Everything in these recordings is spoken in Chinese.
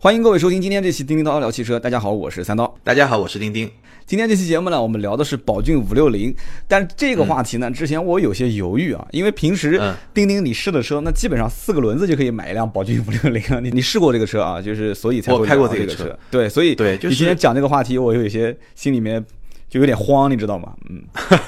欢迎各位收听今天这期叮叮叨叨聊汽车。大家好，我是三刀。大家好，我是丁丁。今天这期节目呢，我们聊的是宝骏五六零。但这个话题呢，之前我有些犹豫啊，因为平时丁丁你试的车，那基本上四个轮子就可以买一辆宝骏五六零了。你你试过这个车啊？就是所以才我开过这个车。对，所以对，就是你今天讲这个话题，我有一些心里面。就有点慌，你知道吗？嗯，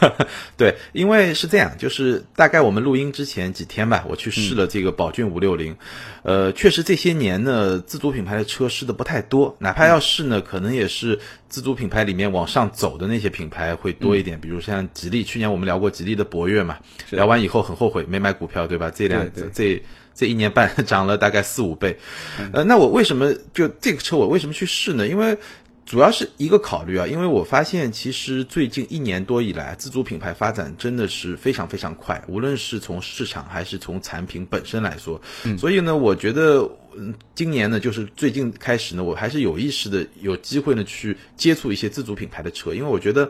对，因为是这样，就是大概我们录音之前几天吧，我去试了这个宝骏五六零，呃，确实这些年呢，自主品牌的车试的不太多，哪怕要试呢，可能也是自主品牌里面往上走的那些品牌会多一点，比如像吉利，去年我们聊过吉利的博越嘛，聊完以后很后悔没买股票，对吧？这辆这这一年半 涨了大概四五倍，呃，那我为什么就这个车我为什么去试呢？因为主要是一个考虑啊，因为我发现其实最近一年多以来，自主品牌发展真的是非常非常快，无论是从市场还是从产品本身来说。所以呢，我觉得嗯今年呢，就是最近开始呢，我还是有意识的有机会呢去接触一些自主品牌的车，因为我觉得。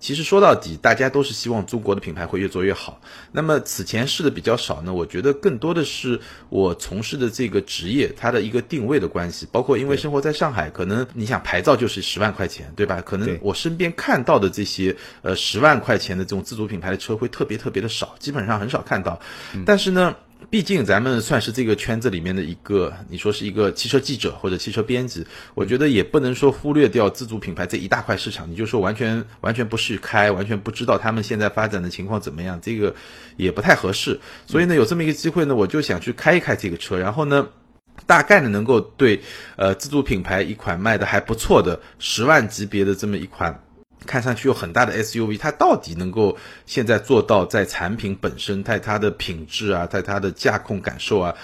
其实说到底，大家都是希望中国的品牌会越做越好。那么此前试的比较少呢，我觉得更多的是我从事的这个职业它的一个定位的关系。包括因为生活在上海，可能你想牌照就是十万块钱，对吧？可能我身边看到的这些呃十万块钱的这种自主品牌的车会特别特别的少，基本上很少看到。但是呢。毕竟咱们算是这个圈子里面的一个，你说是一个汽车记者或者汽车编辑，我觉得也不能说忽略掉自主品牌这一大块市场，你就说完全完全不是开，完全不知道他们现在发展的情况怎么样，这个也不太合适。所以呢，有这么一个机会呢，我就想去开一开这个车，然后呢，大概呢能够对呃自主品牌一款卖的还不错的十万级别的这么一款。看上去有很大的 SUV，它到底能够现在做到在产品本身、在它的品质啊、在它的驾控感受啊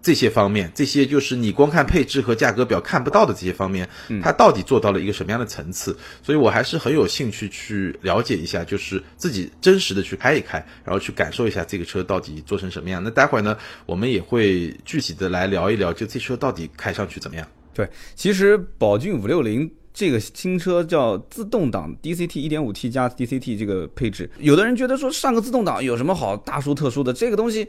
这些方面，这些就是你光看配置和价格表看不到的这些方面，它到底做到了一个什么样的层次？所以我还是很有兴趣去了解一下，就是自己真实的去开一开，然后去感受一下这个车到底做成什么样。那待会儿呢，我们也会具体的来聊一聊，就这车到底开上去怎么样？对，其实宝骏五六零。这个新车叫自动挡 DCT 1.5T 加 DCT 这个配置，有的人觉得说上个自动挡有什么好大殊特殊的？这个东西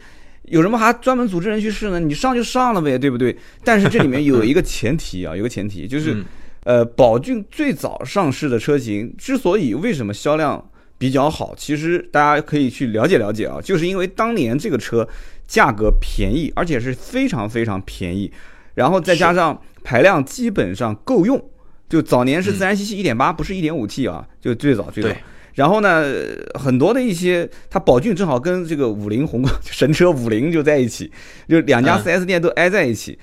有什么还专门组织人去试呢？你上就上了呗，对不对？但是这里面有一个前提啊，有个前提就是，呃，宝骏最早上市的车型之所以为什么销量比较好，其实大家可以去了解了解啊，就是因为当年这个车价格便宜，而且是非常非常便宜，然后再加上排量基本上够用。就早年是自然吸气一点八，不是一点五 T 啊，就最早最早。然后呢，很多的一些，它宝骏正好跟这个五菱宏光 神车五菱就在一起，就两家 4S 店都挨在一起。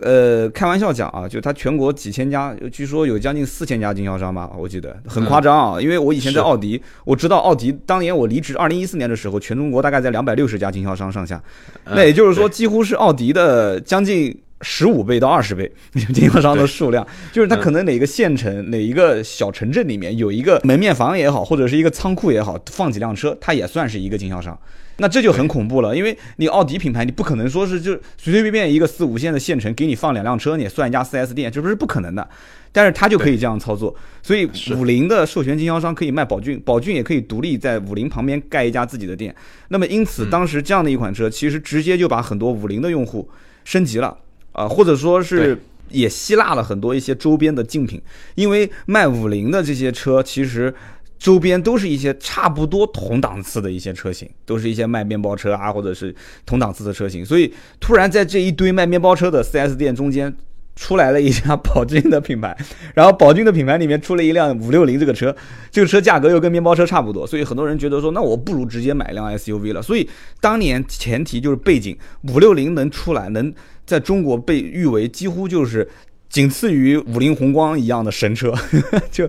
呃，开玩笑讲啊，就它全国几千家，据说有将近四千家经销商吧，我记得很夸张啊。因为我以前在奥迪，我知道奥迪当年我离职二零一四年的时候，全中国大概在两百六十家经销商上下，那也就是说几乎是奥迪的将近。十五倍到二十倍，经销商的数量，就是它可能哪个县城、哪一个小城镇里面有一个门面房也好，或者是一个仓库也好，放几辆车，它也算是一个经销商。那这就很恐怖了，因为你奥迪品牌，你不可能说是就随随便便一个四五线的县城给你放两辆车，你算一家 4S 店，这不是不可能的。但是他就可以这样操作，所以五菱的授权经销商可以卖宝骏，宝骏也可以独立在五菱旁边盖一家自己的店。那么因此，当时这样的一款车，其实直接就把很多五菱的用户升级了。啊，或者说是也吸纳了很多一些周边的竞品，因为卖五菱的这些车，其实周边都是一些差不多同档次的一些车型，都是一些卖面包车啊，或者是同档次的车型，所以突然在这一堆卖面包车的 4S 店中间。出来了一家 宝骏的品牌，然后宝骏的品牌里面出了一辆五六零这个车，这个车价格又跟面包车差不多，所以很多人觉得说，那我不如直接买一辆 SUV 了。所以当年前提就是背景，五六零能出来，能在中国被誉为几乎就是仅次于五菱宏光一样的神车，就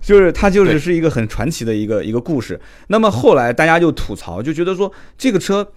就是它就是是一个很传奇的一个一个故事。那么后来大家就吐槽，就觉得说这个车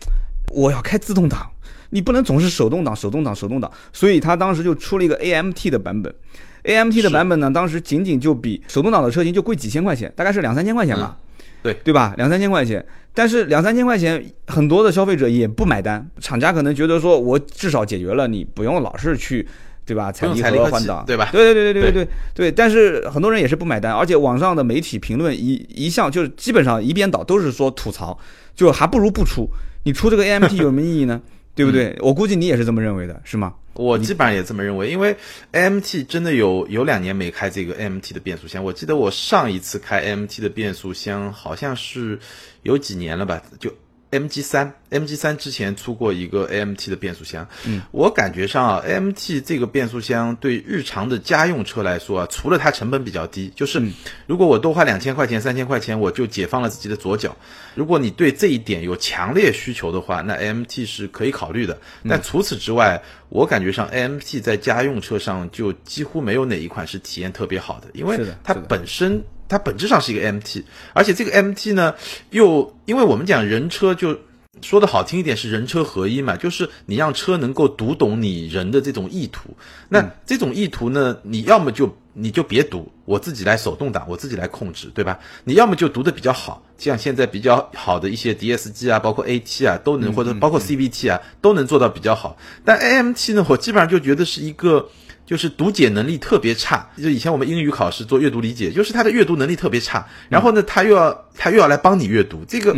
我要开自动挡。你不能总是手动挡，手动挡，手动挡，所以它当时就出了一个 AMT 的版本，AMT 的版本呢，当时仅仅就比手动挡的车型就贵几千块钱，大概是两三千块钱吧，对对吧？两三千块钱，但是两三千块钱很多的消费者也不买单，厂家可能觉得说我至少解决了你不用老是去，对吧？踩离合换挡，对吧？对对对对对对对，但是很多人也是不买单，而且网上的媒体评论一一向就是基本上一边倒都是说吐槽，就还不如不出，你出这个 AMT 有什么意义呢？对不对？我估计你也是这么认为的，是吗？我基本上也这么认为，因为 AMT 真的有有两年没开这个 AMT 的变速箱。我记得我上一次开 AMT 的变速箱好像是有几年了吧，就。MG 三，MG 三之前出过一个 AMT 的变速箱，嗯，我感觉上啊，AMT 这个变速箱对日常的家用车来说啊，除了它成本比较低，就是如果我多花两千块钱、三千块钱，我就解放了自己的左脚。如果你对这一点有强烈需求的话，那 AMT 是可以考虑的。但除此之外，我感觉上 AMT 在家用车上就几乎没有哪一款是体验特别好的，因为它本身。它本质上是一个 MT，而且这个 MT 呢，又因为我们讲人车，就说的好听一点是人车合一嘛，就是你让车能够读懂你人的这种意图。那这种意图呢，你要么就你就别读，我自己来手动挡，我自己来控制，对吧？你要么就读的比较好，像现在比较好的一些 DSG 啊，包括 AT 啊，都能或者包括 CVT 啊，都能做到比较好。但 AMT 呢，我基本上就觉得是一个。就是读解能力特别差，就以前我们英语考试做阅读理解，就是他的阅读能力特别差。然后呢，他又要他又要来帮你阅读，这个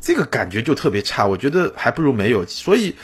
这个感觉就特别差。我觉得还不如没有。所以，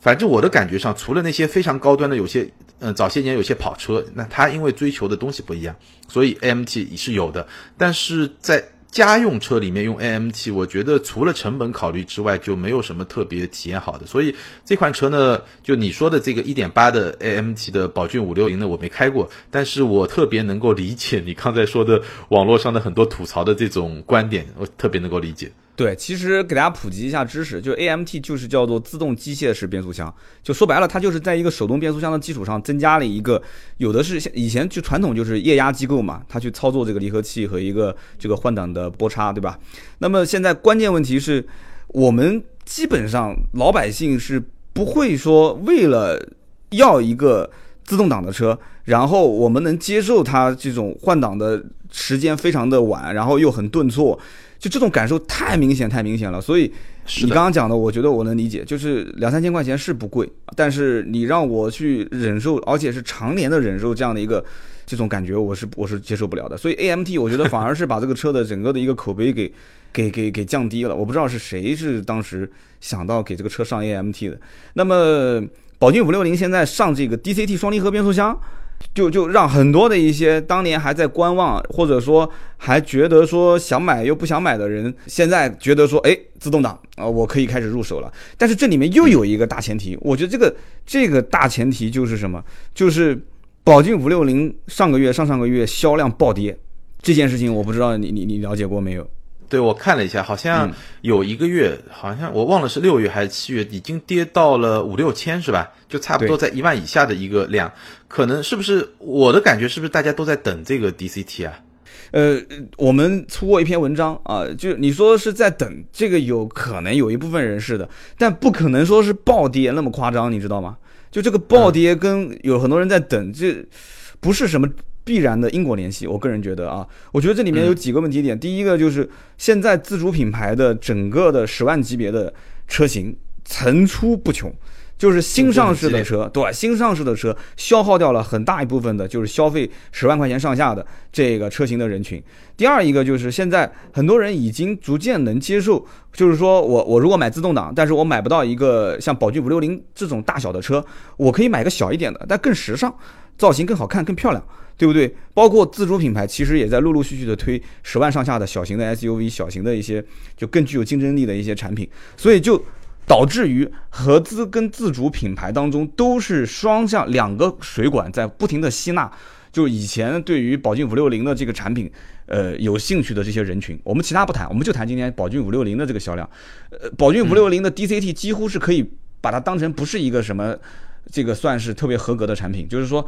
反正我的感觉上，除了那些非常高端的，有些嗯早些年有些跑车，那他因为追求的东西不一样，所以 AMT 是有的。但是在家用车里面用 AMT，我觉得除了成本考虑之外，就没有什么特别体验好的。所以这款车呢，就你说的这个1.8的 AMT 的宝骏五六零呢，我没开过，但是我特别能够理解你刚才说的网络上的很多吐槽的这种观点，我特别能够理解。对，其实给大家普及一下知识，就 AMT 就是叫做自动机械式变速箱，就说白了，它就是在一个手动变速箱的基础上增加了一个，有的是以前就传统就是液压机构嘛，它去操作这个离合器和一个这个换挡的波叉，对吧？那么现在关键问题是，我们基本上老百姓是不会说为了要一个自动挡的车，然后我们能接受它这种换挡的时间非常的晚，然后又很顿挫。就这种感受太明显，太明显了。所以你刚刚讲的，我觉得我能理解，就是两三千块钱是不贵，但是你让我去忍受，而且是常年的忍受这样的一个这种感觉，我是我是接受不了的。所以 A M T 我觉得反而是把这个车的整个的一个口碑给给给给降低了。我不知道是谁是当时想到给这个车上 A M T 的。那么宝骏五六零现在上这个 D C T 双离合变速箱。就就让很多的一些当年还在观望，或者说还觉得说想买又不想买的人，现在觉得说，哎，自动挡啊，我可以开始入手了。但是这里面又有一个大前提，我觉得这个这个大前提就是什么？就是宝骏五六零上个月、上上个月销量暴跌，这件事情我不知道你你你了解过没有？对，我看了一下，好像有一个月，好像我忘了是六月还是七月，已经跌到了五六千，是吧？就差不多在一万以下的一个量，可能是不是我的感觉？是不是大家都在等这个 DCT 啊？呃，我们出过一篇文章啊，就你说是在等这个，有可能有一部分人是的，但不可能说是暴跌那么夸张，你知道吗？就这个暴跌跟有很多人在等，这不是什么。必然的因果联系，我个人觉得啊，我觉得这里面有几个问题点。第一个就是现在自主品牌的整个的十万级别的车型层出不穷，就是新上市的车，对，新上市的车消耗掉了很大一部分的，就是消费十万块钱上下的这个车型的人群。第二一个就是现在很多人已经逐渐能接受，就是说我我如果买自动挡，但是我买不到一个像宝骏五六零这种大小的车，我可以买个小一点的，但更时尚，造型更好看，更漂亮。对不对？包括自主品牌，其实也在陆陆续续的推十万上下的小型的 SUV，小型的一些就更具有竞争力的一些产品，所以就导致于合资跟自主品牌当中都是双向两个水管在不停的吸纳。就以前对于宝骏五六零的这个产品，呃，有兴趣的这些人群，我们其他不谈，我们就谈今天宝骏五六零的这个销量。呃，宝骏五六零的 DCT 几乎是可以把它当成不是一个什么，这个算是特别合格的产品，就是说。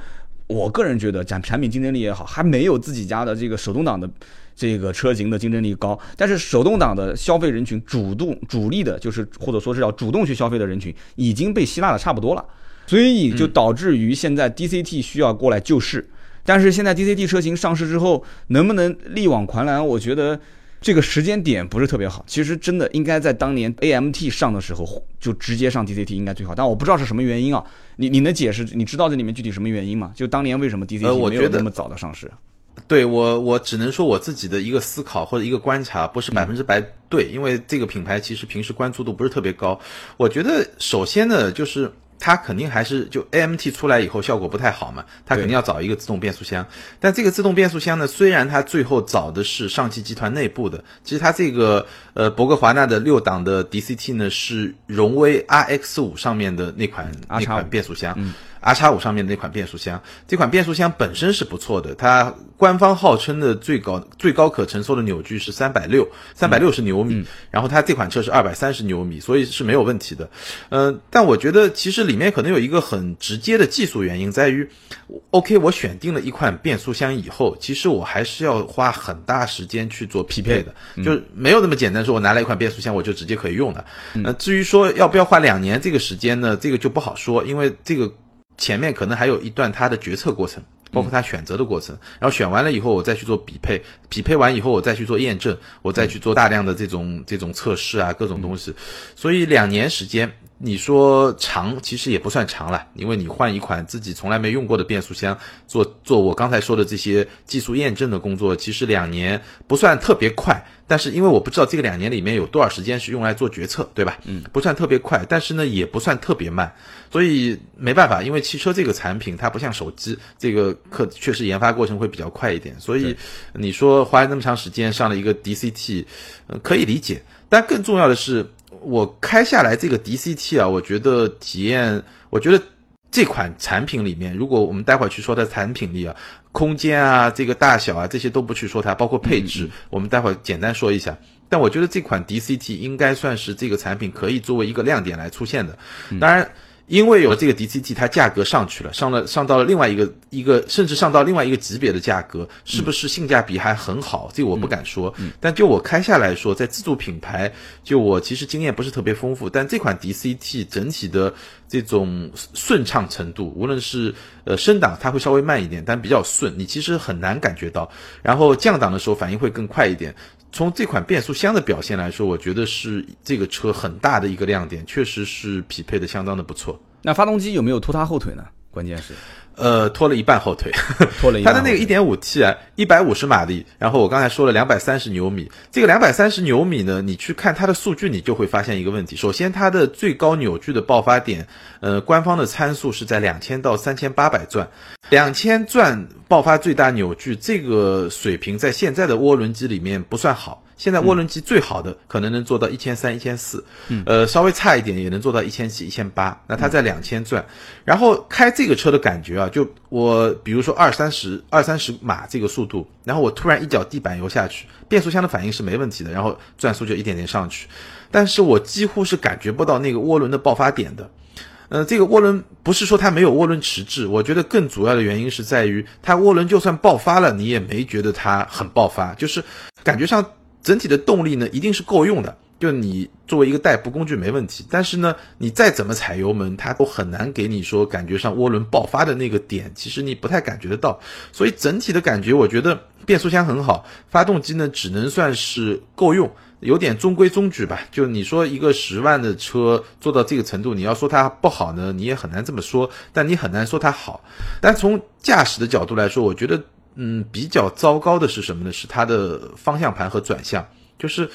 我个人觉得，讲产品竞争力也好，还没有自己家的这个手动挡的这个车型的竞争力高。但是手动挡的消费人群，主动主力的，就是或者说是要主动去消费的人群，已经被吸纳的差不多了。所以就导致于现在 DCT 需要过来救市。但是现在 DCT 车型上市之后，能不能力挽狂澜？我觉得。这个时间点不是特别好，其实真的应该在当年 AMT 上的时候就直接上 DCT 应该最好，但我不知道是什么原因啊，你你能解释？你知道这里面具体什么原因吗？就当年为什么 DCT 没有那么早的上市？对我我只能说我自己的一个思考或者一个观察，不是百分之百对，因为这个品牌其实平时关注度不是特别高。我觉得首先呢，就是它肯定还是就 AMT 出来以后效果不太好嘛，它肯定要找一个自动变速箱。但这个自动变速箱呢，虽然它最后找的是上汽集团内部的，其实它这个呃博格华纳的六档的 DCT 呢是荣威 RX 五上面的那款那款变速箱。R 叉五上面的那款变速箱，这款变速箱本身是不错的，它官方号称的最高最高可承受的扭矩是三百六三百六十牛米，然后它这款车是二百三十牛米，所以是没有问题的。嗯，但我觉得其实里面可能有一个很直接的技术原因，在于，OK，我选定了一款变速箱以后，其实我还是要花很大时间去做匹配的，就没有那么简单，说我拿了一款变速箱我就直接可以用的。那至于说要不要花两年这个时间呢？这个就不好说，因为这个。前面可能还有一段他的决策过程，包括他选择的过程，然后选完了以后，我再去做匹配，匹配完以后，我再去做验证，我再去做大量的这种这种测试啊，各种东西，所以两年时间。你说长其实也不算长了，因为你换一款自己从来没用过的变速箱，做做我刚才说的这些技术验证的工作，其实两年不算特别快。但是因为我不知道这个两年里面有多少时间是用来做决策，对吧？嗯，不算特别快，但是呢也不算特别慢，所以没办法，因为汽车这个产品它不像手机，这个可确实研发过程会比较快一点。所以你说花那么长时间上了一个 DCT，呃，可以理解。但更重要的是。我开下来这个 DCT 啊，我觉得体验，我觉得这款产品里面，如果我们待会儿去说它产品力啊、空间啊、这个大小啊这些都不去说它，包括配置，我们待会儿简单说一下。但我觉得这款 DCT 应该算是这个产品可以作为一个亮点来出现的。当然。因为有了这个 DCT，它价格上去了，上了上到了另外一个一个，甚至上到另外一个级别的价格，是不是性价比还很好？这个我不敢说。但就我开下来说，在自主品牌，就我其实经验不是特别丰富，但这款 DCT 整体的这种顺畅程度，无论是呃升档它会稍微慢一点，但比较顺，你其实很难感觉到。然后降档的时候反应会更快一点。从这款变速箱的表现来说，我觉得是这个车很大的一个亮点，确实是匹配的相当的不错。那发动机有没有拖它后腿呢？关键是。呃，拖了一半后腿，拖了一半。它的那个一点五 T 啊，一百五十马力，然后我刚才说了两百三十牛米。这个两百三十牛米呢，你去看它的数据，你就会发现一个问题。首先，它的最高扭矩的爆发点，呃，官方的参数是在两千到三千八百转，两千转爆发最大扭矩，这个水平在现在的涡轮机里面不算好。现在涡轮机最好的可能能做到一千三、一千四，呃，稍微差一点也能做到一千七、一千八。那它在两千转，然后开这个车的感觉啊，就我比如说二三十、二三十码这个速度，然后我突然一脚地板油下去，变速箱的反应是没问题的，然后转速就一点点上去，但是我几乎是感觉不到那个涡轮的爆发点的。呃，这个涡轮不是说它没有涡轮迟滞，我觉得更主要的原因是在于它涡轮就算爆发了，你也没觉得它很爆发，就是感觉上。整体的动力呢，一定是够用的。就你作为一个代步工具没问题，但是呢，你再怎么踩油门，它都很难给你说感觉上涡轮爆发的那个点，其实你不太感觉得到。所以整体的感觉，我觉得变速箱很好，发动机呢只能算是够用，有点中规中矩吧。就你说一个十万的车做到这个程度，你要说它不好呢，你也很难这么说，但你很难说它好。但从驾驶的角度来说，我觉得。嗯，比较糟糕的是什么呢？是它的方向盘和转向，就是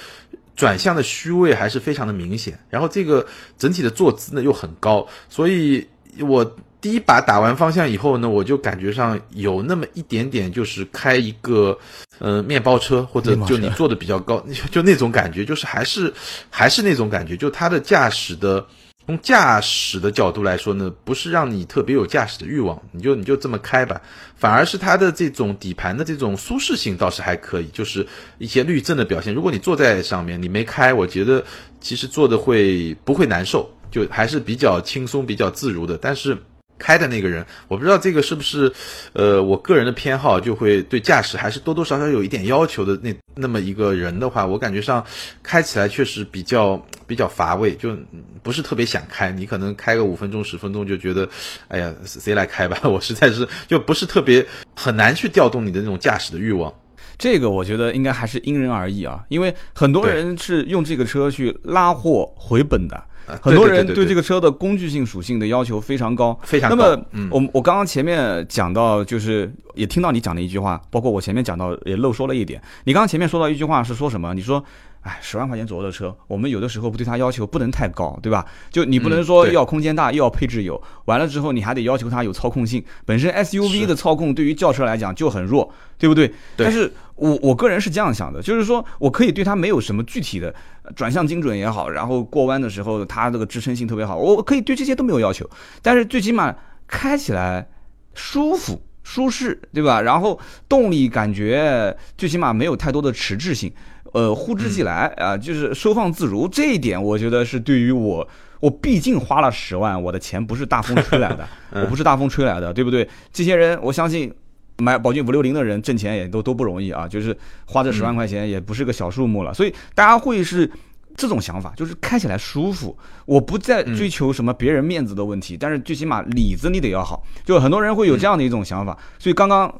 转向的虚位还是非常的明显。然后这个整体的坐姿呢又很高，所以我第一把打完方向以后呢，我就感觉上有那么一点点，就是开一个呃面包车，或者就你坐的比较高，就那种感觉，就是还是还是那种感觉，就它的驾驶的。从驾驶的角度来说呢，不是让你特别有驾驶的欲望，你就你就这么开吧，反而是它的这种底盘的这种舒适性倒是还可以，就是一些滤震的表现。如果你坐在上面，你没开，我觉得其实坐的会不会难受，就还是比较轻松、比较自如的。但是。开的那个人，我不知道这个是不是，呃，我个人的偏好，就会对驾驶还是多多少少有一点要求的那那么一个人的话，我感觉上开起来确实比较比较乏味，就不是特别想开。你可能开个五分钟十分钟就觉得，哎呀，谁来开吧？我实在是就不是特别很难去调动你的那种驾驶的欲望。这个我觉得应该还是因人而异啊，因为很多人是用这个车去拉货回本的。很多人对这个车的工具性属性的要求非常高，非常那么，我我刚刚前面讲到，就是也听到你讲的一句话，包括我前面讲到也漏说了一点。你刚刚前面说到一句话是说什么？你说，哎，十万块钱左右的车，我们有的时候不对它要求不能太高，对吧？就你不能说要空间大，又要配置有，完了之后你还得要求它有操控性。本身 SUV 的操控对于轿车来讲就很弱，对不对？对但是我我个人是这样想的，就是说我可以对它没有什么具体的呃转向精准也好，然后过弯的时候它这个支撑性特别好，我可以对这些都没有要求，但是最起码开起来舒服。舒适，对吧？然后动力感觉最起码没有太多的迟滞性，呃，呼之即来啊、就是收放自如。这一点我觉得是对于我，我毕竟花了十万，我的钱不是大风吹来的，我不是大风吹来的，对不对？这些人，我相信买宝骏五六零的人挣钱也都都不容易啊，就是花这十万块钱也不是个小数目了，所以大家会是。这种想法就是开起来舒服，我不再追求什么别人面子的问题，但是最起码里子你得要好。就很多人会有这样的一种想法，所以刚刚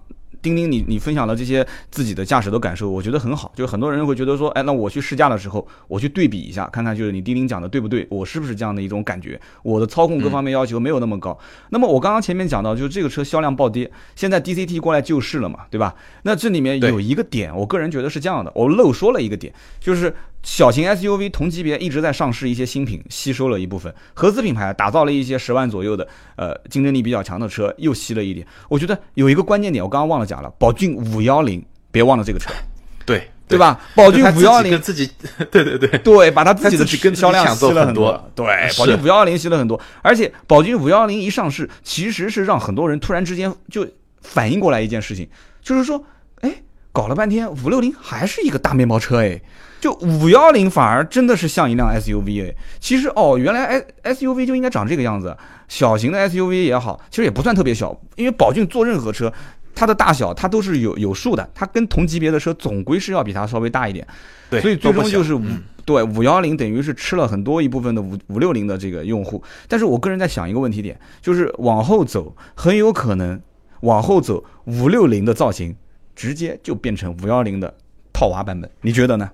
丁丁你你分享了这些自己的驾驶的感受，我觉得很好。就很多人会觉得说，哎，那我去试驾的时候，我去对比一下，看看就是你丁丁讲的对不对，我是不是这样的一种感觉，我的操控各方面要求没有那么高。那么我刚刚前面讲到，就是这个车销量暴跌，现在 DCT 过来救市了嘛，对吧？那这里面有一个点，我个人觉得是这样的，我漏说了一个点，就是小型 SUV 同级别一直在上市一些新品，吸收了一部分合资品牌打造了一些十万左右的呃竞争力比较强的车，又吸了一点。我觉得有一个关键点，我刚刚忘了讲了，宝骏五幺零，别忘了这个车，对对？吧？宝骏五幺零跟自己，对对对，对，把他自己的跟销量吸了很多。对，宝骏五幺零吸了很多，而且宝骏五幺零一上市，其实是让很多人突然之间就反应过来一件事情，就是说，哎，搞了半天五六零还是一个大面包车哎。就五幺零反而真的是像一辆 SUV 哎，其实哦，原来 S SUV 就应该长这个样子，小型的 SUV 也好，其实也不算特别小，因为宝骏做任何车，它的大小它都是有有数的，它跟同级别的车总归是要比它稍微大一点，对，所以最终就是五、嗯对五幺零等于是吃了很多一部分的五五六零的这个用户。但是我个人在想一个问题点，就是往后走很有可能往后走五六零的造型直接就变成五幺零的套娃版本，你觉得呢？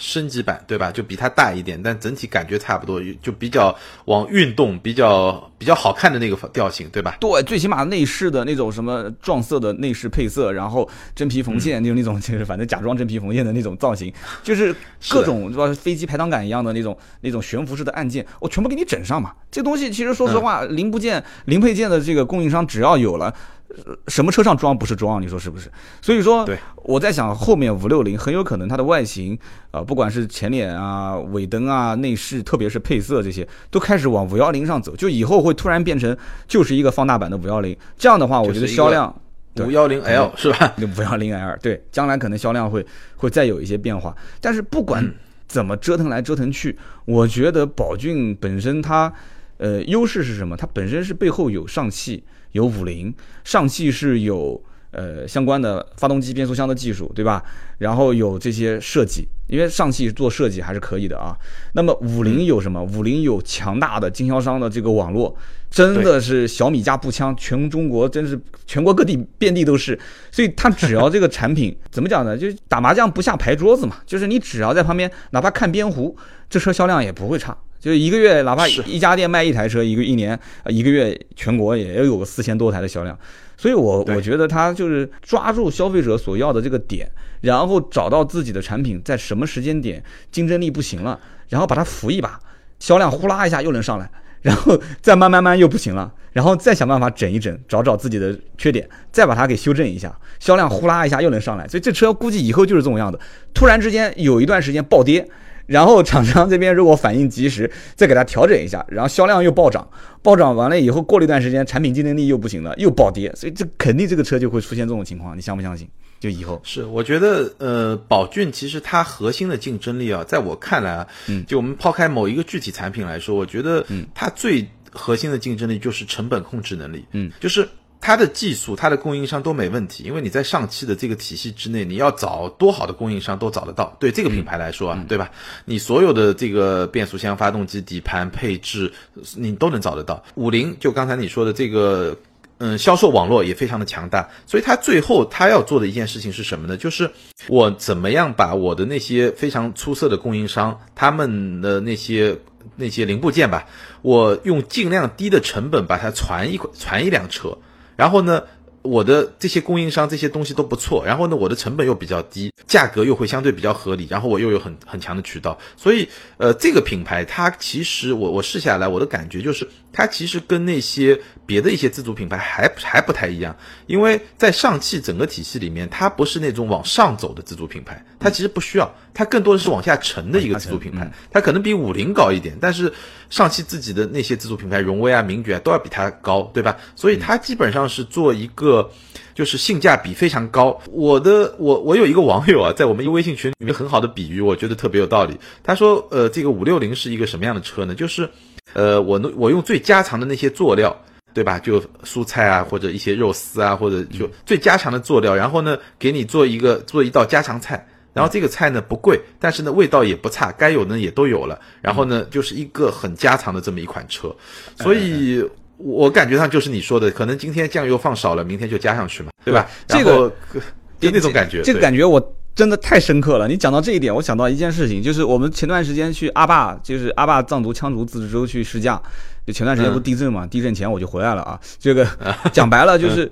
升级版对吧？就比它大一点，但整体感觉差不多，就比较往运动、比较比较好看的那个调性，对吧？对，最起码内饰的那种什么撞色的内饰配色，然后真皮缝线，就那种就是反正假装真皮缝线的那种造型，就是各种是吧飞机排挡杆一样的那种那种悬浮式的按键，我全部给你整上嘛。这东西其实说实话，零部件、零配件的这个供应商只要有了。呃什么车上装不是装？你说是不是？所以说，对，我在想后面五六零很有可能它的外形啊、呃不管是前脸啊、尾灯啊、内饰，特别是配色这些，都开始往五幺零上走。就以后会突然变成就是一个放大版的五幺零。这样的话，我觉得销量对五幺零 L 是吧？五幺零 L 对，将来可能销量会会再有一些变化。但是不管怎么折腾来折腾去，我觉得宝骏本身它呃优势是什么？它本身是背后有上汽，有五菱，上汽是有。呃，相关的发动机、变速箱的技术，对吧？然后有这些设计，因为上汽做设计还是可以的啊。那么五菱有什么？五菱有强大的经销商的这个网络，真的是小米加步枪，全中国真是全国各地遍地都是。所以它只要这个产品怎么讲呢？就是打麻将不下牌桌子嘛，就是你只要在旁边，哪怕看边壶，这车销量也不会差。就是一个月，哪怕一家店卖一台车，一个一年呃一个月全国也要有个四千多台的销量。所以我对我觉得他就是抓住消费者所要的这个点，然后找到自己的产品在什么时间点竞争力不行了，然后把它扶一把，销量呼啦一下又能上来，然后再慢慢慢又不行了，然后再想办法整一整，找找自己的缺点，再把它给修正一下，销量呼啦一下又能上来。所以这车估计以后就是这种样子，突然之间有一段时间暴跌。然后厂商这边如果反应及时，再给它调整一下，然后销量又暴涨，暴涨完了以后，过了一段时间，产品竞争力又不行了，又暴跌，所以这肯定这个车就会出现这种情况，你相不相信？就以后，是，我觉得呃，宝骏其实它核心的竞争力啊，在我看来啊，嗯。就我们抛开某一个具体产品来说，我觉得嗯。它最核心的竞争力就是成本控制能力，嗯，就是。它的技术、它的供应商都没问题，因为你在上汽的这个体系之内，你要找多好的供应商都找得到。对这个品牌来说啊，对吧？你所有的这个变速箱、发动机、底盘配置，你都能找得到。五菱就刚才你说的这个嗯，销售网络也非常的强大，所以他最后他要做的一件事情是什么呢？就是我怎么样把我的那些非常出色的供应商，他们的那些那些零部件吧，我用尽量低的成本把它传一传一辆车，然后呢？我的这些供应商这些东西都不错，然后呢，我的成本又比较低，价格又会相对比较合理，然后我又有很很强的渠道，所以呃，这个品牌它其实我我试下来，我的感觉就是它其实跟那些别的一些自主品牌还还不太一样，因为在上汽整个体系里面，它不是那种往上走的自主品牌，它其实不需要，它更多的是往下沉的一个自主品牌，它可能比五菱高一点，但是上汽自己的那些自主品牌，荣威啊、名爵啊都要比它高，对吧？所以它基本上是做一个。个就是性价比非常高。我的我我有一个网友啊，在我们一个微信群里面很好的比喻，我觉得特别有道理。他说，呃，这个五六零是一个什么样的车呢？就是，呃，我我用最家常的那些佐料，对吧？就蔬菜啊，或者一些肉丝啊，或者就最家常的佐料，然后呢，给你做一个做一道家常菜。然后这个菜呢不贵，但是呢味道也不差，该有的也都有了。然后呢，就是一个很家常的这么一款车，所以。我感觉上就是你说的，可能今天酱油放少了，明天就加上去嘛，对吧？这个就那种感觉，这个感觉我真的太深刻了。你讲到这一点，我想到一件事情，就是我们前段时间去阿坝，就是阿坝藏族羌族自治州去试驾，就前段时间不地震嘛，地震前我就回来了啊。这个讲白了就是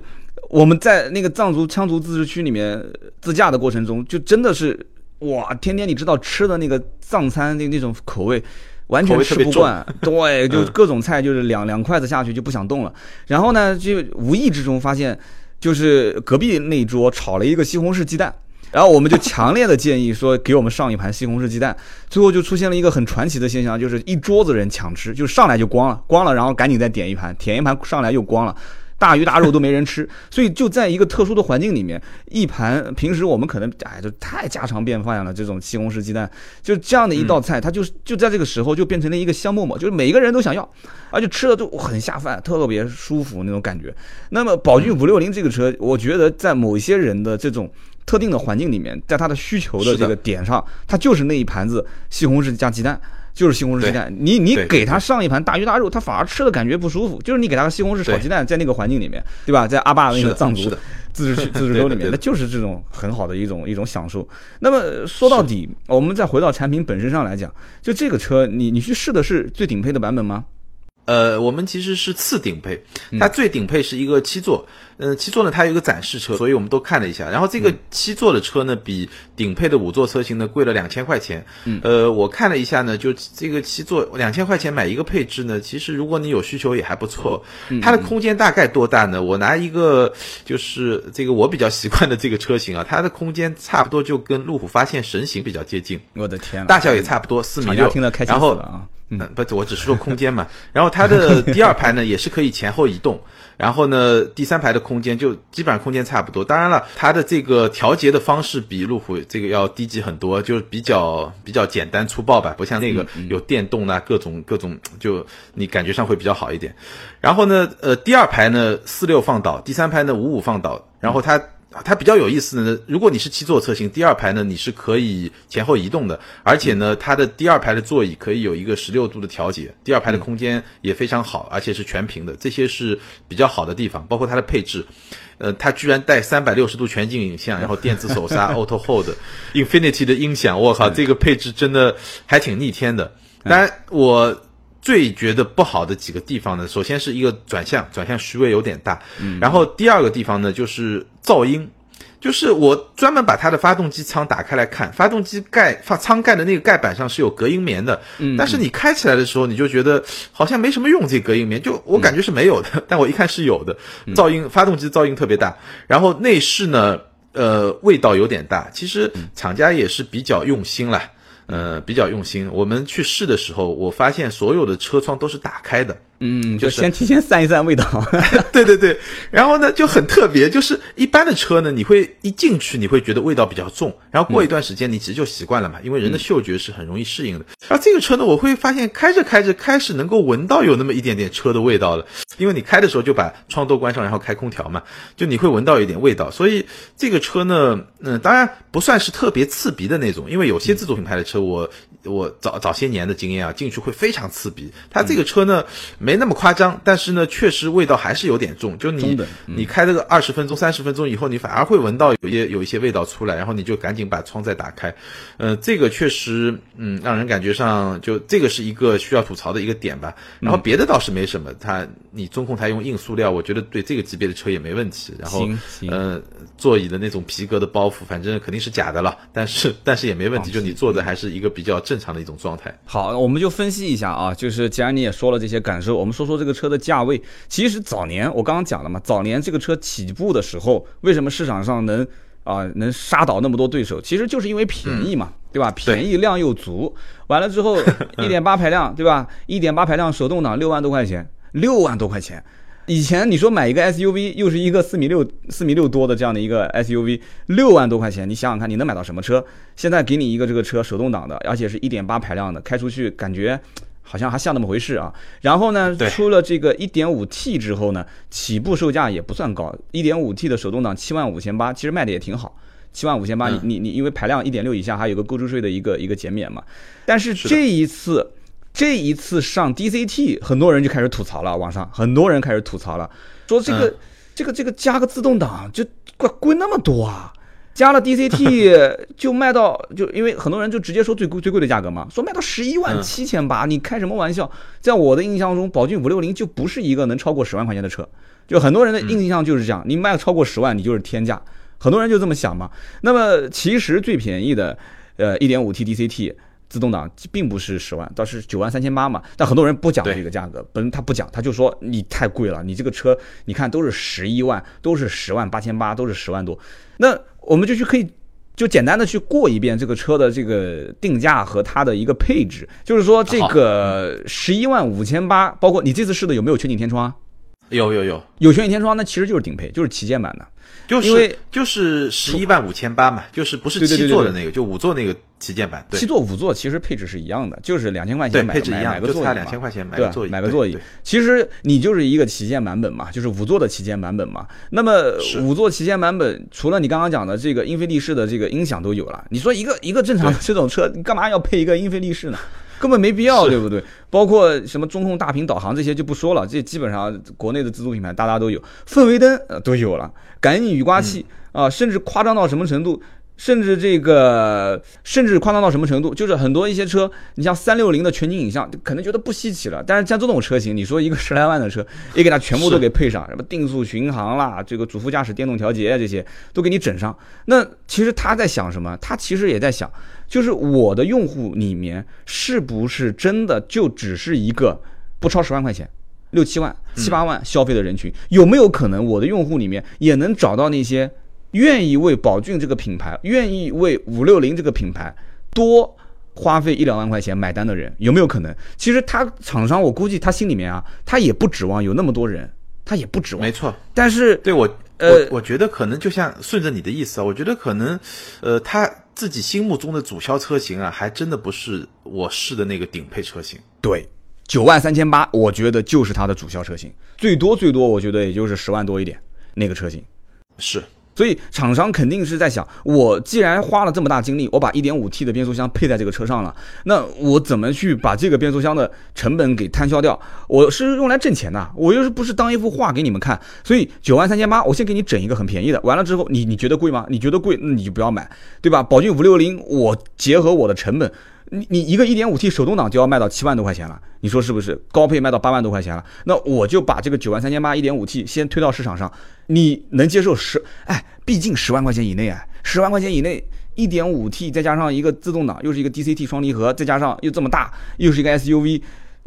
我们在那个藏族羌族自治区里面自驾的过程中，就真的是哇，天天你知道吃的那个藏餐那那种口味。完全吃不惯，对，就各种菜就是两两筷子下去就不想动了。然后呢，就无意之中发现，就是隔壁那桌炒了一个西红柿鸡蛋，然后我们就强烈的建议说给我们上一盘西红柿鸡蛋。最后就出现了一个很传奇的现象，就是一桌子人抢吃，就上来就光了，光了，然后赶紧再点一盘，点一盘上来又光了。大鱼大肉都没人吃，所以就在一个特殊的环境里面，一盘平时我们可能哎就太家常便饭了，这种西红柿鸡蛋，就这样的一道菜，它就就在这个时候就变成了一个香饽饽，就是每个人都想要，而且吃的都很下饭，特别舒服那种感觉。那么宝骏五六零这个车，我觉得在某一些人的这种特定的环境里面，在他的需求的这个点上，它就是那一盘子西红柿加鸡蛋。就是西红柿鸡蛋，你你给他上一盘大鱼大肉，他反而吃的感觉不舒服。就是你给他个西红柿炒鸡蛋，在那个环境里面，对吧？在阿坝那个藏族自治区自治州里面，那就是这种很好的一种一种享受。那么说到底，我们再回到产品本身上来讲，就这个车，你你去试的是最顶配的版本吗？呃，我们其实是次顶配，它最顶配是一个七座，嗯，七座呢它有一个展示车，所以我们都看了一下。然后这个七座的车呢，比顶配的五座车型呢贵了两千块钱。嗯，呃，我看了一下呢，就这个七座两千块钱买一个配置呢，其实如果你有需求也还不错。它的空间大概多大呢？我拿一个就是这个我比较习惯的这个车型啊，它的空间差不多就跟路虎发现神行比较接近。我的天，大小也差不多四米六。然后啊。嗯，不，我只是说空间嘛。然后它的 第二排呢，也是可以前后移动。然后呢，第三排的空间就基本上空间差不多。当然了，它的这个调节的方式比路虎这个要低级很多，就是比较比较简单粗暴吧，不像那个有电动啊，各种各种，就你感觉上会比较好一点。然后呢，呃，第二排呢四六放倒，第三排呢五五放倒。然后它。它比较有意思的呢，如果你是七座车型，第二排呢你是可以前后移动的，而且呢它的第二排的座椅可以有一个十六度的调节，第二排的空间也非常好，而且是全屏的，这些是比较好的地方。包括它的配置，呃，它居然带三百六十度全景影像，然后电子手刹、Auto Hold，Infinity 的音响，我靠，这个配置真的还挺逆天的。当然我。最觉得不好的几个地方呢，首先是一个转向，转向虚位有点大，嗯，然后第二个地方呢就是噪音，就是我专门把它的发动机舱打开来看，发动机盖发舱盖的那个盖板上是有隔音棉的，嗯，但是你开起来的时候你就觉得好像没什么用，这隔音棉就我感觉是没有的，但我一看是有的，噪音发动机噪音特别大，然后内饰呢，呃，味道有点大，其实厂家也是比较用心了。呃，比较用心。我们去试的时候，我发现所有的车窗都是打开的。嗯，就先提前散一散味道。对对对，然后呢就很特别，就是一般的车呢，你会一进去你会觉得味道比较重，然后过一段时间你其实就习惯了嘛，因为人的嗅觉是很容易适应的。而这个车呢，我会发现开着开着开始能够闻到有那么一点点车的味道了，因为你开的时候就把窗都关上，然后开空调嘛，就你会闻到一点味道。所以这个车呢，嗯，当然不算是特别刺鼻的那种，因为有些自主品牌的车，我我早早些年的经验啊，进去会非常刺鼻。它这个车呢。没那么夸张，但是呢，确实味道还是有点重。就你你开这个二十分钟、三十分钟以后，你反而会闻到有些有一些味道出来，然后你就赶紧把窗再打开。呃，这个确实，嗯，让人感觉上就这个是一个需要吐槽的一个点吧。然后别的倒是没什么，它你中控台用硬塑料，我觉得对这个级别的车也没问题。然后，呃，座椅的那种皮革的包袱，反正肯定是假的了，但是但是也没问题，就你坐的还是一个比较正常的一种状态。好，我们就分析一下啊，就是既然你也说了这些感受，我们说说这个车的价位。其实早年我刚刚讲了嘛，早年这个车起步的时候，为什么市场上能啊能杀倒那么多对手？其实就是因为便宜嘛，对吧？便宜量又足，完了之后 一点八排量，对吧？一点八排量手动挡六万多块钱，六万多块钱。以前你说买一个 SUV，又是一个四米六、四米六多的这样的一个 SUV，六万多块钱，你想想看，你能买到什么车？现在给你一个这个车手动挡的，而且是一点八排量的，开出去感觉好像还像那么回事啊。然后呢，出了这个 1.5T 之后呢，起步售价也不算高，，1.5T 的手动挡七万五千八，其实卖的也挺好，七万五千八，你你你，因为排量一点六以下还有个购置税的一个一个减免嘛。但是这一次。这一次上 DCT，很多人就开始吐槽了，网上很多人开始吐槽了，说这个这个这个加个自动挡就贵贵那么多啊，加了 DCT 就卖到就因为很多人就直接说最贵最贵的价格嘛，说卖到十一万七千八，你开什么玩笑？在我的印象中，宝骏五六零就不是一个能超过十万块钱的车，就很多人的印象就是这样，你卖超过十万，你就是天价，很多人就这么想嘛。那么其实最便宜的，呃，一点五 T DCT。自动挡并不是十万，倒是九万三千八嘛。但很多人不讲这个价格，本他不讲，他就说你太贵了。你这个车，你看都是十一万，都是十万八千八，都是十万多。那我们就去可以就简单的去过一遍这个车的这个定价和它的一个配置，就是说这个十一万五千八，包括你这次试的有没有全景天窗？有有有有全景天窗，那其实就是顶配，就是旗舰版的。就是因为就是十一万五千八嘛，就是不是七座的那个，就五座那个旗舰版。七座五座其实配置是一样的，就是两千块钱买买买个座椅两千块钱买个座椅，买个座椅。其实你就是一个旗舰版本嘛，就是五座的旗舰版本嘛。那么五座旗舰版本，除了你刚刚讲的这个英菲力士的这个音响都有了，你说一个一个正常的这种车，你干嘛要配一个英菲力士呢？根本没必要，对不对？包括什么中控大屏导航这些就不说了，这基本上国内的自主品牌大家都有，氛围灯呃都有了，感应雨刮器啊，甚至夸张到什么程度？甚至这个，甚至夸张到什么程度？就是很多一些车，你像三六零的全景影像，可能觉得不稀奇了。但是像这种车型，你说一个十来万的车，也给它全部都给配上，什么定速巡航啦，这个主副驾驶电动调节这些都给你整上。那其实他在想什么？他其实也在想，就是我的用户里面是不是真的就只是一个不超十万块钱，六七万、七八万消费的人群？有没有可能我的用户里面也能找到那些？愿意为宝骏这个品牌，愿意为五六零这个品牌多花费一两万块钱买单的人，有没有可能？其实他厂商，我估计他心里面啊，他也不指望有那么多人，他也不指望。没错，但是对我，呃，我觉得可能就像顺着你的意思啊，我觉得可能，呃，他自己心目中的主销车型啊，还真的不是我试的那个顶配车型。对，九万三千八，我觉得就是它的主销车型，最多最多，我觉得也就是十万多一点那个车型。是。所以厂商肯定是在想，我既然花了这么大精力，我把 1.5T 的变速箱配在这个车上了，那我怎么去把这个变速箱的成本给摊销掉？我是用来挣钱的，我又是不是当一幅画给你们看？所以九万三千八，我先给你整一个很便宜的，完了之后，你你觉得贵吗？你觉得贵，那你就不要买，对吧？宝骏五六零，我结合我的成本。你你一个一点五 T 手动挡就要卖到七万多块钱了，你说是不是？高配卖到八万多块钱了，那我就把这个九万三千八一点五 T 先推到市场上，你能接受十？哎，毕竟十万块钱以内啊，十万块钱以内一点五 T 再加上一个自动挡，又是一个 DCT 双离合，再加上又这么大，又是一个 SUV，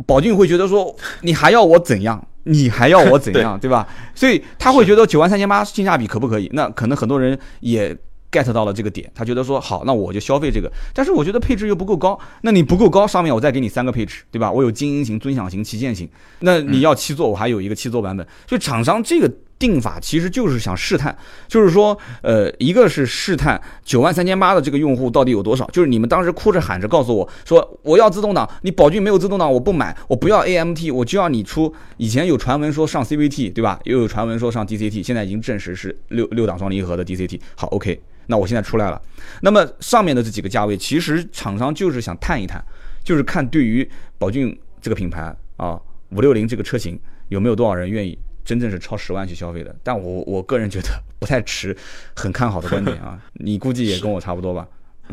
宝骏会觉得说你还要我怎样？你还要我怎样？对吧？所以他会觉得九万三千八性价比可不可以？那可能很多人也。Get 到了这个点，他觉得说好，那我就消费这个。但是我觉得配置又不够高，那你不够高，上面我再给你三个配置，对吧？我有精英型、尊享型、旗舰型。那你要七座，我还有一个七座版本。所以厂商这个定法其实就是想试探，就是说，呃，一个是试探九万三千八的这个用户到底有多少。就是你们当时哭着喊着告诉我说我要自动挡，你宝骏没有自动挡我不买，我不要 AMT，我就要你出。以前有传闻说上 CVT，对吧？又有传闻说上 DCT，现在已经证实是六六档双离合的 DCT。好，OK。那我现在出来了，那么上面的这几个价位，其实厂商就是想探一探，就是看对于宝骏这个品牌啊，五六零这个车型有没有多少人愿意真正是超十万去消费的？但我我个人觉得 不太持很看好的观点啊，你估计也跟我差不多吧？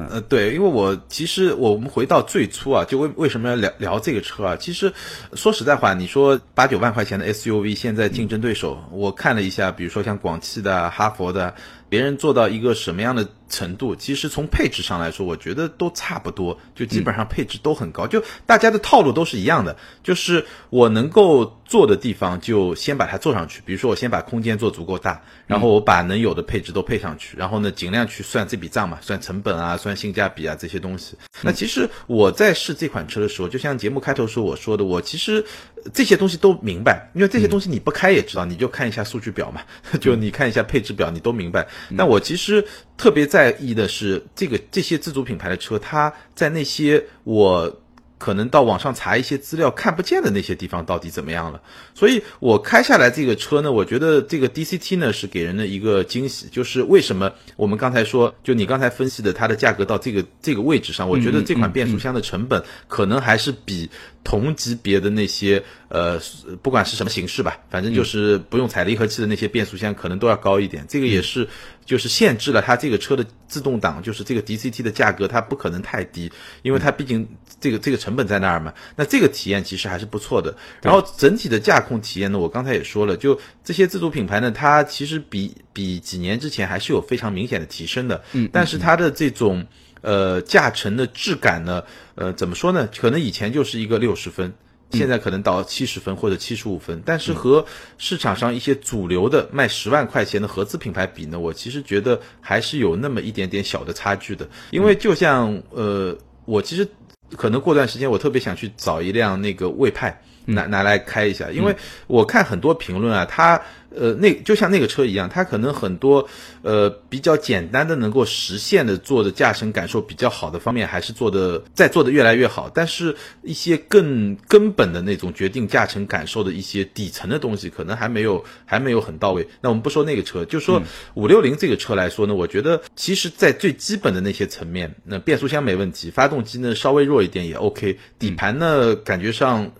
呃，对，因为我其实我们回到最初啊，就为为什么要聊聊这个车啊？其实说实在话，你说八九万块钱的 SUV，现在竞争对手，我看了一下，比如说像广汽的、哈佛的，别人做到一个什么样的？程度其实从配置上来说，我觉得都差不多，就基本上配置都很高，就大家的套路都是一样的，就是我能够做的地方就先把它做上去，比如说我先把空间做足够大，然后我把能有的配置都配上去，然后呢尽量去算这笔账嘛，算成本啊，算性价比啊这些东西。那其实我在试这款车的时候，就像节目开头时候我说的，我其实这些东西都明白，因为这些东西你不开也知道，你就看一下数据表嘛，就你看一下配置表，你都明白。但我其实特别在。在意的是这个这些自主品牌的车，它在那些我可能到网上查一些资料看不见的那些地方到底怎么样了。所以我开下来这个车呢，我觉得这个 DCT 呢是给人的一个惊喜。就是为什么我们刚才说，就你刚才分析的它的价格到这个这个位置上，我觉得这款变速箱的成本可能还是比同级别的那些呃不管是什么形式吧，反正就是不用踩离合器的那些变速箱可能都要高一点。这个也是。就是限制了它这个车的自动挡，就是这个 DCT 的价格，它不可能太低，因为它毕竟这个这个成本在那儿嘛。那这个体验其实还是不错的。然后整体的驾控体验呢，我刚才也说了，就这些自主品牌呢，它其实比比几年之前还是有非常明显的提升的。嗯。但是它的这种呃驾乘的质感呢，呃怎么说呢？可能以前就是一个六十分。现在可能到七十分或者七十五分，但是和市场上一些主流的卖十万块钱的合资品牌比呢，我其实觉得还是有那么一点点小的差距的。因为就像呃，我其实可能过段时间我特别想去找一辆那个魏派拿拿来开一下，因为我看很多评论啊，它。呃，那就像那个车一样，它可能很多呃比较简单的能够实现的做的驾乘感受比较好的方面，还是做的在做的越来越好。但是，一些更根本的那种决定驾乘感受的一些底层的东西，可能还没有还没有很到位。那我们不说那个车，就说五六零这个车来说呢，我觉得其实在最基本的那些层面，那变速箱没问题，发动机呢稍微弱一点也 OK，底盘呢感觉上。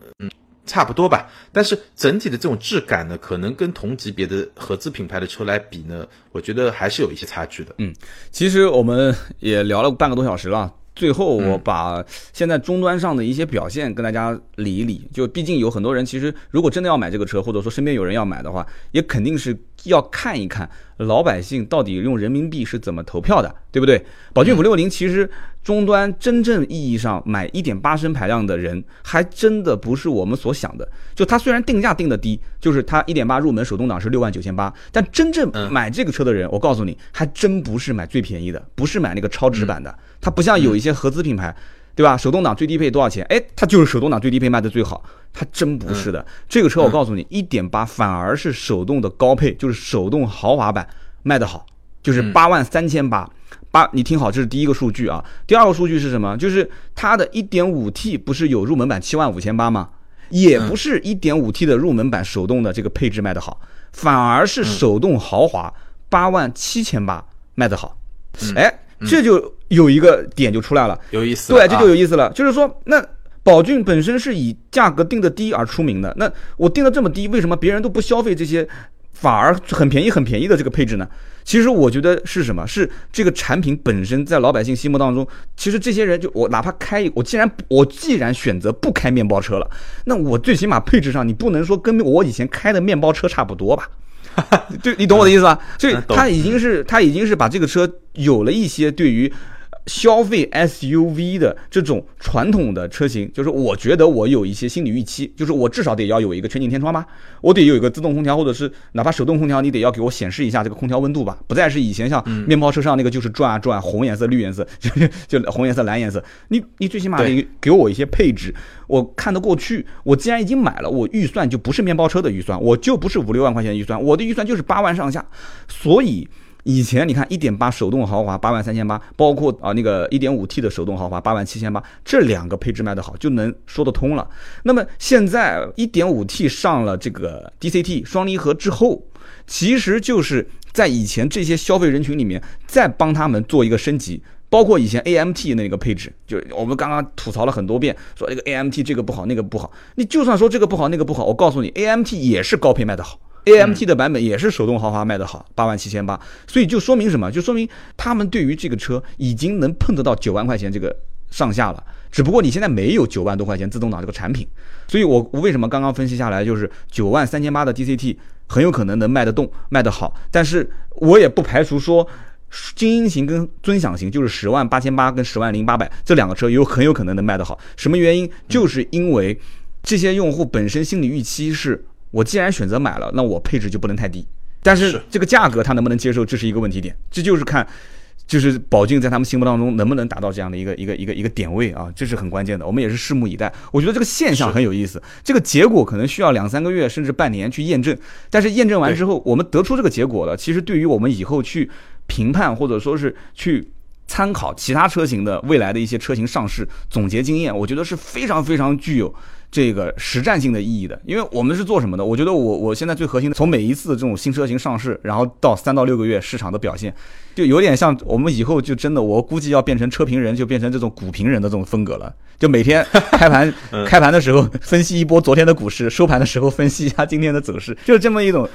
差不多吧，但是整体的这种质感呢，可能跟同级别的合资品牌的车来比呢，我觉得还是有一些差距的。嗯，其实我们也聊了半个多小时了，最后我把现在终端上的一些表现跟大家理一理。就毕竟有很多人，其实如果真的要买这个车，或者说身边有人要买的话，也肯定是。要看一看老百姓到底用人民币是怎么投票的，对不对？宝骏五六零其实终端真正意义上买一点八升排量的人，还真的不是我们所想的。就它虽然定价定的低，就是它一点八入门手动挡是六万九千八，但真正买这个车的人，我告诉你，还真不是买最便宜的，不是买那个超值版的。它不像有一些合资品牌。对吧？手动挡最低配多少钱？哎，它就是手动挡最低配卖的最好，它真不是的。这个车我告诉你，一点八反而是手动的高配，就是手动豪华版卖的好，就是八万三千八八。你听好，这是第一个数据啊。第二个数据是什么？就是它的一点五 T 不是有入门版七万五千八吗？也不是一点五 T 的入门版手动的这个配置卖得好，反而是手动豪华八万七千八卖得好。哎，这就。有一个点就出来了，有意思。对，这就有意思了。就是说，那宝骏本身是以价格定的低而出名的，那我定的这么低，为什么别人都不消费这些，反而很便宜、很便宜的这个配置呢？其实我觉得是什么？是这个产品本身在老百姓心目当中，其实这些人就我哪怕开，我既然我既然选择不开面包车了，那我最起码配置上你不能说跟我以前开的面包车差不多吧？对，你懂我的意思吧？所以他已经是他已经是把这个车有了一些对于。消费 SUV 的这种传统的车型，就是我觉得我有一些心理预期，就是我至少得要有一个全景天窗吧，我得有一个自动空调，或者是哪怕手动空调，你得要给我显示一下这个空调温度吧，不再是以前像面包车上那个就是转啊转，红颜色、绿颜色，就就红颜色、蓝颜色，你你最起码得给我一些配置，我看得过去。我既然已经买了，我预算就不是面包车的预算，我就不是五六万块钱的预算，我的预算就是八万上下，所以。以前你看一点八手动豪华八万三千八，包括啊那个一点五 T 的手动豪华八万七千八，这两个配置卖得好就能说得通了。那么现在一点五 T 上了这个 DCT 双离合之后，其实就是在以前这些消费人群里面再帮他们做一个升级。包括以前 AMT 那个配置，就我们刚刚吐槽了很多遍，说这个 AMT 这个不好，那个不好。你就算说这个不好，那个不好，我告诉你，AMT 也是高配卖的好，AMT 的版本也是手动豪华卖得好，八万七千八。所以就说明什么？就说明他们对于这个车已经能碰得到九万块钱这个上下了。只不过你现在没有九万多块钱自动挡这个产品，所以我我为什么刚刚分析下来就是九万三千八的 DCT 很有可能能卖得动，卖得好，但是我也不排除说。精英型跟尊享型就是十万八千八跟十万零八百这两个车有很有可能能卖得好，什么原因？就是因为这些用户本身心理预期是，我既然选择买了，那我配置就不能太低，但是这个价格他能不能接受，这是一个问题点，这就是看。就是宝骏在他们心目当中能不能达到这样的一个一个一个一个点位啊，这是很关键的。我们也是拭目以待。我觉得这个现象很有意思，这个结果可能需要两三个月甚至半年去验证。但是验证完之后，我们得出这个结果了，其实对于我们以后去评判或者说是去参考其他车型的未来的一些车型上市总结经验，我觉得是非常非常具有。这个实战性的意义的，因为我们是做什么的？我觉得我我现在最核心的，从每一次这种新车型上市，然后到三到六个月市场的表现，就有点像我们以后就真的，我估计要变成车评人，就变成这种股评人的这种风格了。就每天开盘 开盘的时候分析一波昨天的股市，收盘的时候分析一下今天的走势，就是这么一种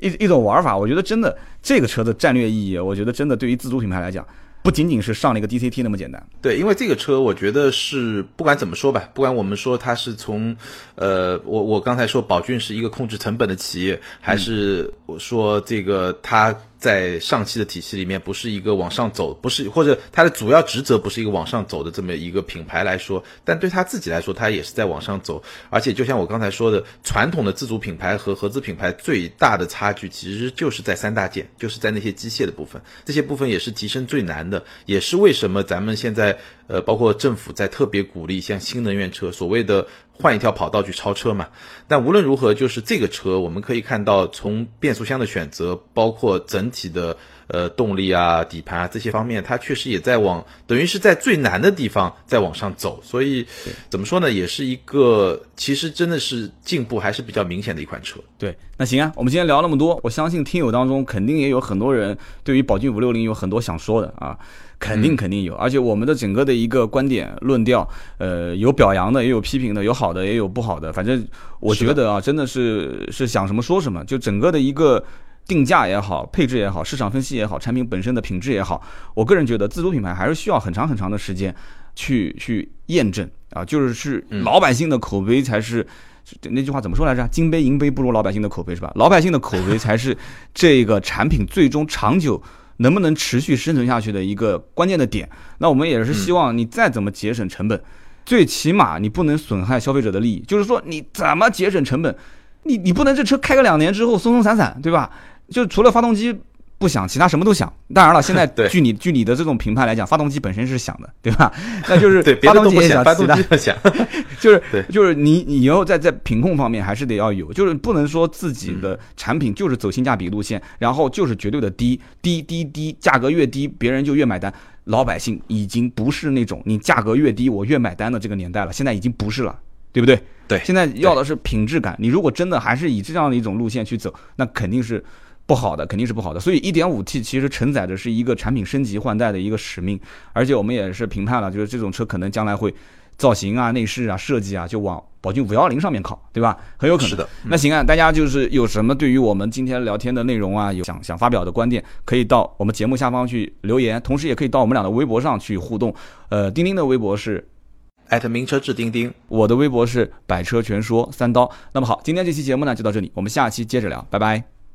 一一种玩法。我觉得真的这个车的战略意义，我觉得真的对于自主品牌来讲。不仅仅是上了一个 DCT 那么简单，对，因为这个车我觉得是不管怎么说吧，不管我们说它是从，呃，我我刚才说宝骏是一个控制成本的企业，还是我说这个它。在上汽的体系里面，不是一个往上走，不是或者它的主要职责不是一个往上走的这么一个品牌来说，但对他自己来说，他也是在往上走。而且就像我刚才说的，传统的自主品牌和合资品牌最大的差距，其实就是在三大件，就是在那些机械的部分，这些部分也是提升最难的，也是为什么咱们现在呃，包括政府在特别鼓励像新能源车，所谓的。换一条跑道去超车嘛？但无论如何，就是这个车，我们可以看到，从变速箱的选择，包括整体的呃动力啊、底盘啊这些方面，它确实也在往，等于是在最难的地方在往上走。所以怎么说呢？也是一个其实真的是进步还是比较明显的一款车。对，那行啊，我们今天聊那么多，我相信听友当中肯定也有很多人对于宝骏五六零有很多想说的啊。肯定肯定有，而且我们的整个的一个观点论调，呃，有表扬的，也有批评的，有好的，也有不好的。反正我觉得啊，真的是是想什么说什么。就整个的一个定价也好，配置也好，市场分析也好，产品本身的品质也好，我个人觉得自主品牌还是需要很长很长的时间去去验证啊。就是是老百姓的口碑才是那句话怎么说来着？金杯银杯不如老百姓的口碑是吧？老百姓的口碑才是这个产品最终长久。能不能持续生存下去的一个关键的点，那我们也是希望你再怎么节省成本，最起码你不能损害消费者的利益。就是说你怎么节省成本，你你不能这车开个两年之后松松散散，对吧？就除了发动机。不想，其他什么都想。当然了，现在 据你据你的这种评判来讲，发动机本身是想的，对吧？那就是发动机也想，发动机想，就是就是你你以后在在品控方面还是得要有，就是不能说自己的产品就是走性价比路线，然后就是绝对的低低低低，价格越低别人就越买单。老百姓已经不是那种你价格越低我越买单的这个年代了，现在已经不是了，对不对？对，现在要的是品质感。你如果真的还是以这样的一种路线去走，那肯定是。不好的肯定是不好的，所以一点五 T 其实承载的是一个产品升级换代的一个使命，而且我们也是评判了，就是这种车可能将来会造型啊、内饰啊、设计啊，就往宝骏五幺零上面靠，对吧？很有可能。是的。那行啊，大家就是有什么对于我们今天聊天的内容啊，有想想发表的观点，可以到我们节目下方去留言，同时也可以到我们俩的微博上去互动。呃，钉钉的微博是艾特名车志钉钉，我的微博是百车全说三刀。那么好，今天这期节目呢就到这里，我们下期接着聊，拜拜。